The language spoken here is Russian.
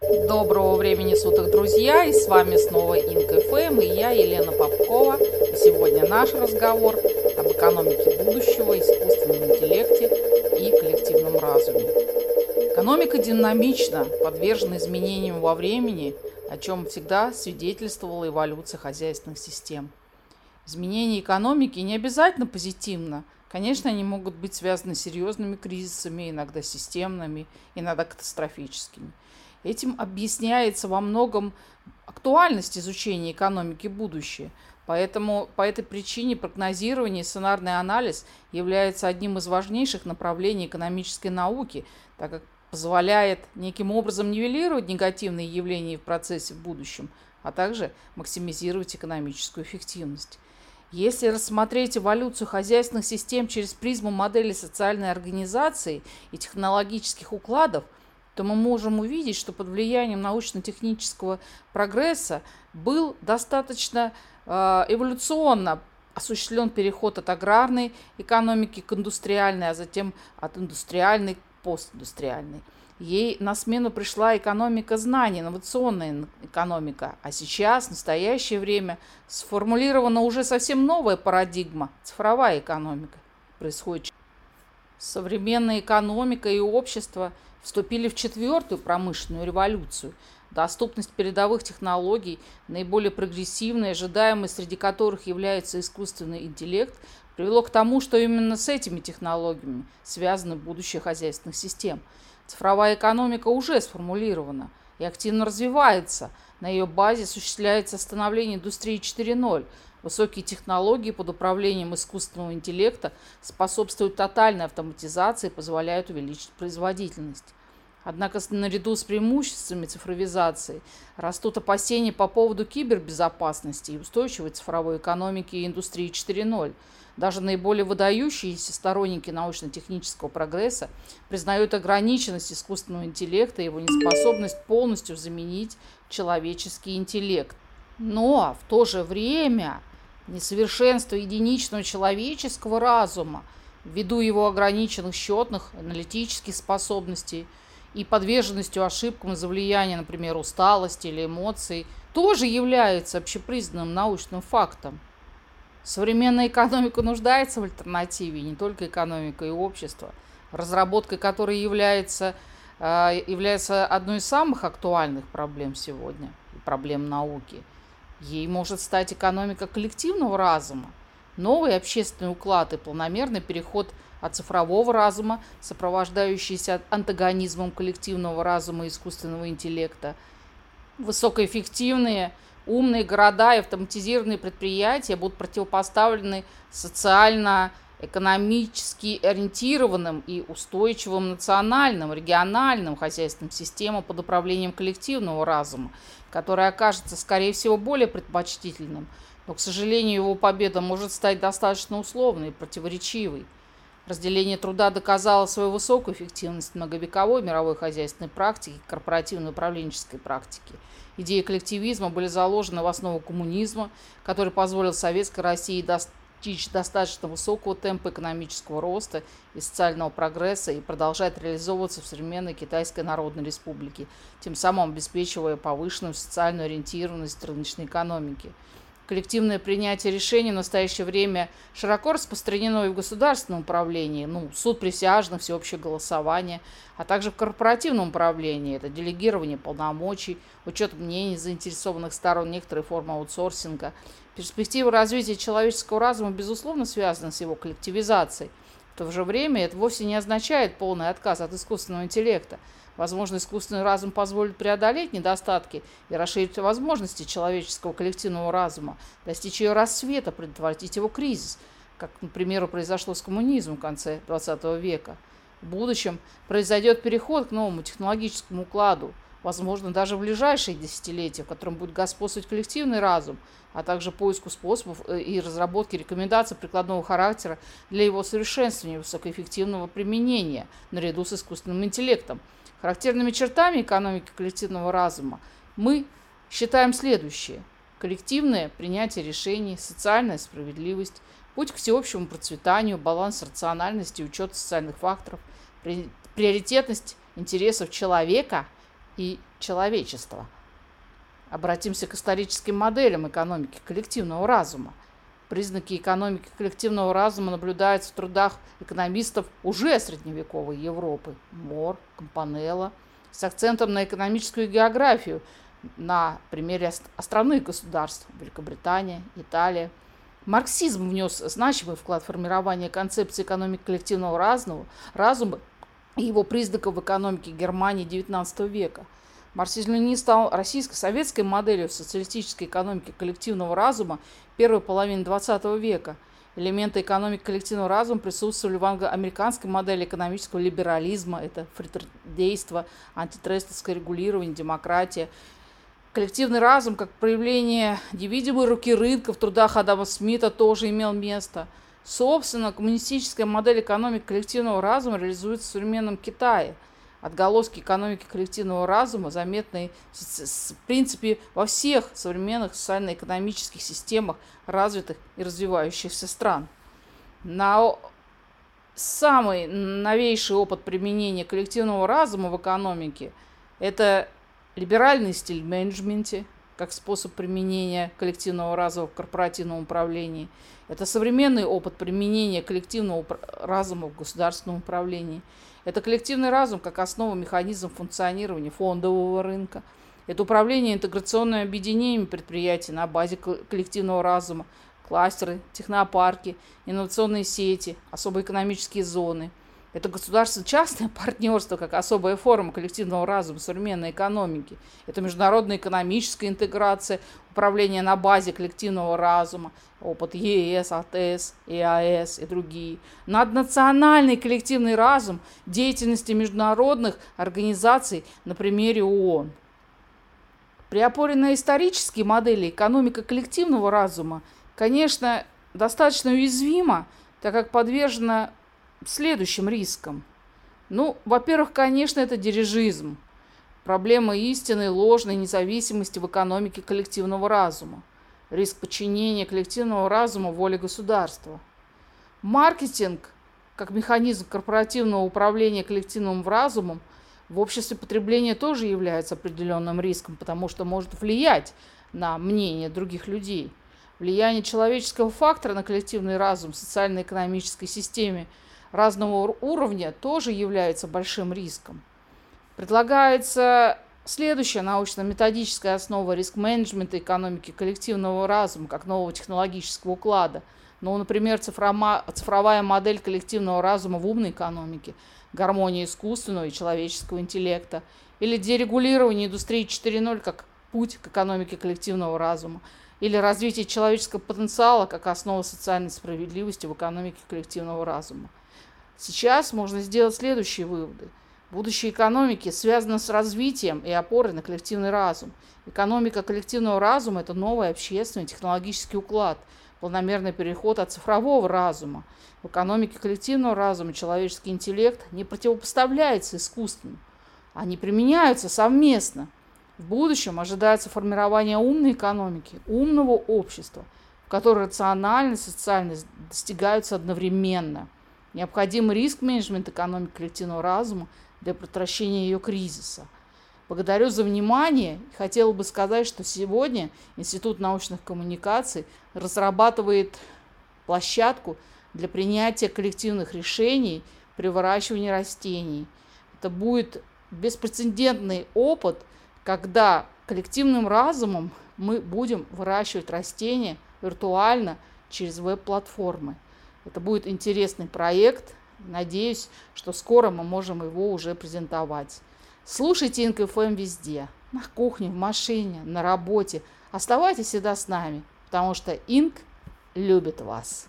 Доброго времени суток, друзья! И с вами снова Инк.ФМ и я, Елена Попкова. И сегодня наш разговор об экономике будущего, искусственном интеллекте и коллективном разуме. Экономика динамична, подвержена изменениям во времени, о чем всегда свидетельствовала эволюция хозяйственных систем. Изменения экономики не обязательно позитивно. Конечно, они могут быть связаны с серьезными кризисами, иногда системными, иногда катастрофическими. Этим объясняется во многом актуальность изучения экономики будущего. Поэтому по этой причине прогнозирование и сценарный анализ является одним из важнейших направлений экономической науки, так как позволяет неким образом нивелировать негативные явления в процессе в будущем, а также максимизировать экономическую эффективность. Если рассмотреть эволюцию хозяйственных систем через призму модели социальной организации и технологических укладов – то мы можем увидеть, что под влиянием научно-технического прогресса был достаточно э, эволюционно осуществлен переход от аграрной экономики к индустриальной, а затем от индустриальной к постиндустриальной. Ей на смену пришла экономика знаний, инновационная экономика. А сейчас, в настоящее время, сформулирована уже совсем новая парадигма – цифровая экономика. Происходит современная экономика и общество – вступили в четвертую промышленную революцию. Доступность передовых технологий, наиболее прогрессивная, ожидаемая среди которых является искусственный интеллект, привело к тому, что именно с этими технологиями связано будущее хозяйственных систем. Цифровая экономика уже сформулирована и активно развивается. На ее базе осуществляется становление индустрии 4.0. Высокие технологии под управлением искусственного интеллекта способствуют тотальной автоматизации и позволяют увеличить производительность. Однако наряду с преимуществами цифровизации растут опасения по поводу кибербезопасности и устойчивой цифровой экономики и индустрии 4.0. Даже наиболее выдающиеся сторонники научно-технического прогресса признают ограниченность искусственного интеллекта и его неспособность полностью заменить человеческий интеллект. Но в то же время несовершенство единичного человеческого разума ввиду его ограниченных счетных аналитических способностей – и подверженностью ошибкам из-за влияния, например, усталости или эмоций, тоже является общепризнанным научным фактом. Современная экономика нуждается в альтернативе, не только экономика и общество, разработкой которой является, э, является одной из самых актуальных проблем сегодня, проблем науки. Ей может стать экономика коллективного разума, новый общественный уклад и планомерный переход – от цифрового разума, сопровождающийся антагонизмом коллективного разума и искусственного интеллекта. Высокоэффективные, умные города и автоматизированные предприятия будут противопоставлены социально экономически ориентированным и устойчивым национальным, региональным хозяйственным системам под управлением коллективного разума, который окажется, скорее всего, более предпочтительным, но, к сожалению, его победа может стать достаточно условной и противоречивой. Разделение труда доказало свою высокую эффективность многовековой мировой хозяйственной практики и корпоративной управленческой практики. Идеи коллективизма были заложены в основу коммунизма, который позволил Советской России достичь достаточно высокого темпа экономического роста и социального прогресса и продолжать реализовываться в современной Китайской Народной Республике, тем самым обеспечивая повышенную социальную ориентированность рыночной экономики – коллективное принятие решений в настоящее время широко распространено и в государственном управлении, ну, суд присяжных, всеобщее голосование, а также в корпоративном управлении, это делегирование полномочий, учет мнений заинтересованных сторон, некоторые формы аутсорсинга. Перспектива развития человеческого разума, безусловно, связана с его коллективизацией. В то же время это вовсе не означает полный отказ от искусственного интеллекта – Возможно, искусственный разум позволит преодолеть недостатки и расширить возможности человеческого коллективного разума, достичь ее рассвета, предотвратить его кризис, как, например, произошло с коммунизмом в конце XX века. В будущем произойдет переход к новому технологическому укладу, возможно, даже в ближайшие десятилетия, в котором будет господствовать коллективный разум, а также поиску способов э, и разработки рекомендаций прикладного характера для его совершенствования и высокоэффективного применения наряду с искусственным интеллектом – Характерными чертами экономики коллективного разума мы считаем следующее. Коллективное принятие решений, социальная справедливость, путь к всеобщему процветанию, баланс рациональности, учет социальных факторов, приоритетность интересов человека и человечества. Обратимся к историческим моделям экономики коллективного разума. Признаки экономики коллективного разума наблюдаются в трудах экономистов уже средневековой Европы – Мор, Компанелло, с акцентом на экономическую географию на примере островных государств – Великобритания, Италия. Марксизм внес значимый вклад в формирование концепции экономики коллективного разума, разума и его признаков в экономике Германии XIX века – Марксизм-ленинизм стал российско-советской моделью социалистической экономики коллективного разума первой половины XX века. Элементы экономики коллективного разума присутствовали в англо-американской модели экономического либерализма. Это фритрдейство, антитрестовское регулирование, демократия. Коллективный разум, как проявление невидимой руки рынка в трудах Адама Смита, тоже имел место. Собственно, коммунистическая модель экономики коллективного разума реализуется в современном Китае – отголоски экономики коллективного разума заметны, в принципе, во всех современных социально-экономических системах развитых и развивающихся стран. На самый новейший опыт применения коллективного разума в экономике – это либеральный стиль в менеджменте, как способ применения коллективного разума в корпоративном управлении. Это современный опыт применения коллективного разума в государственном управлении – это коллективный разум как основа механизм функционирования фондового рынка. Это управление интеграционными объединениями предприятий на базе коллективного разума, кластеры, технопарки, инновационные сети, особые экономические зоны – это государственно-частное партнерство как особая форма коллективного разума современной экономики. Это международная экономическая интеграция, управление на базе коллективного разума, опыт ЕС, АТС, ЕАЭС и другие. Наднациональный коллективный разум деятельности международных организаций на примере ООН. При опоре на исторические модели экономика коллективного разума, конечно, достаточно уязвима, так как подвержена следующим риском. Ну, во-первых, конечно, это дирижизм. Проблема истинной, ложной независимости в экономике коллективного разума. Риск подчинения коллективного разума воле государства. Маркетинг, как механизм корпоративного управления коллективным разумом, в обществе потребления тоже является определенным риском, потому что может влиять на мнение других людей. Влияние человеческого фактора на коллективный разум в социально-экономической системе – разного уровня тоже является большим риском. Предлагается следующая научно-методическая основа риск-менеджмента экономики коллективного разума как нового технологического уклада. Ну, например, цифровая модель коллективного разума в умной экономике, гармония искусственного и человеческого интеллекта, или дерегулирование индустрии 4.0 как путь к экономике коллективного разума, или развитие человеческого потенциала как основа социальной справедливости в экономике коллективного разума. Сейчас можно сделать следующие выводы. Будущее экономики связано с развитием и опорой на коллективный разум. Экономика коллективного разума – это новый общественный технологический уклад, планомерный переход от цифрового разума. В экономике коллективного разума человеческий интеллект не противопоставляется искусственному. Они применяются совместно. В будущем ожидается формирование умной экономики, умного общества, в которой рациональность и социальность достигаются одновременно – Необходим риск-менеджмент экономики коллективного разума для предотвращения ее кризиса. Благодарю за внимание. Хотела бы сказать, что сегодня Институт научных коммуникаций разрабатывает площадку для принятия коллективных решений при выращивании растений. Это будет беспрецедентный опыт, когда коллективным разумом мы будем выращивать растения виртуально через веб-платформы. Это будет интересный проект. Надеюсь, что скоро мы можем его уже презентовать. Слушайте ИнКФМ везде. На кухне, в машине, на работе. Оставайтесь всегда с нами, потому что Инк любит вас.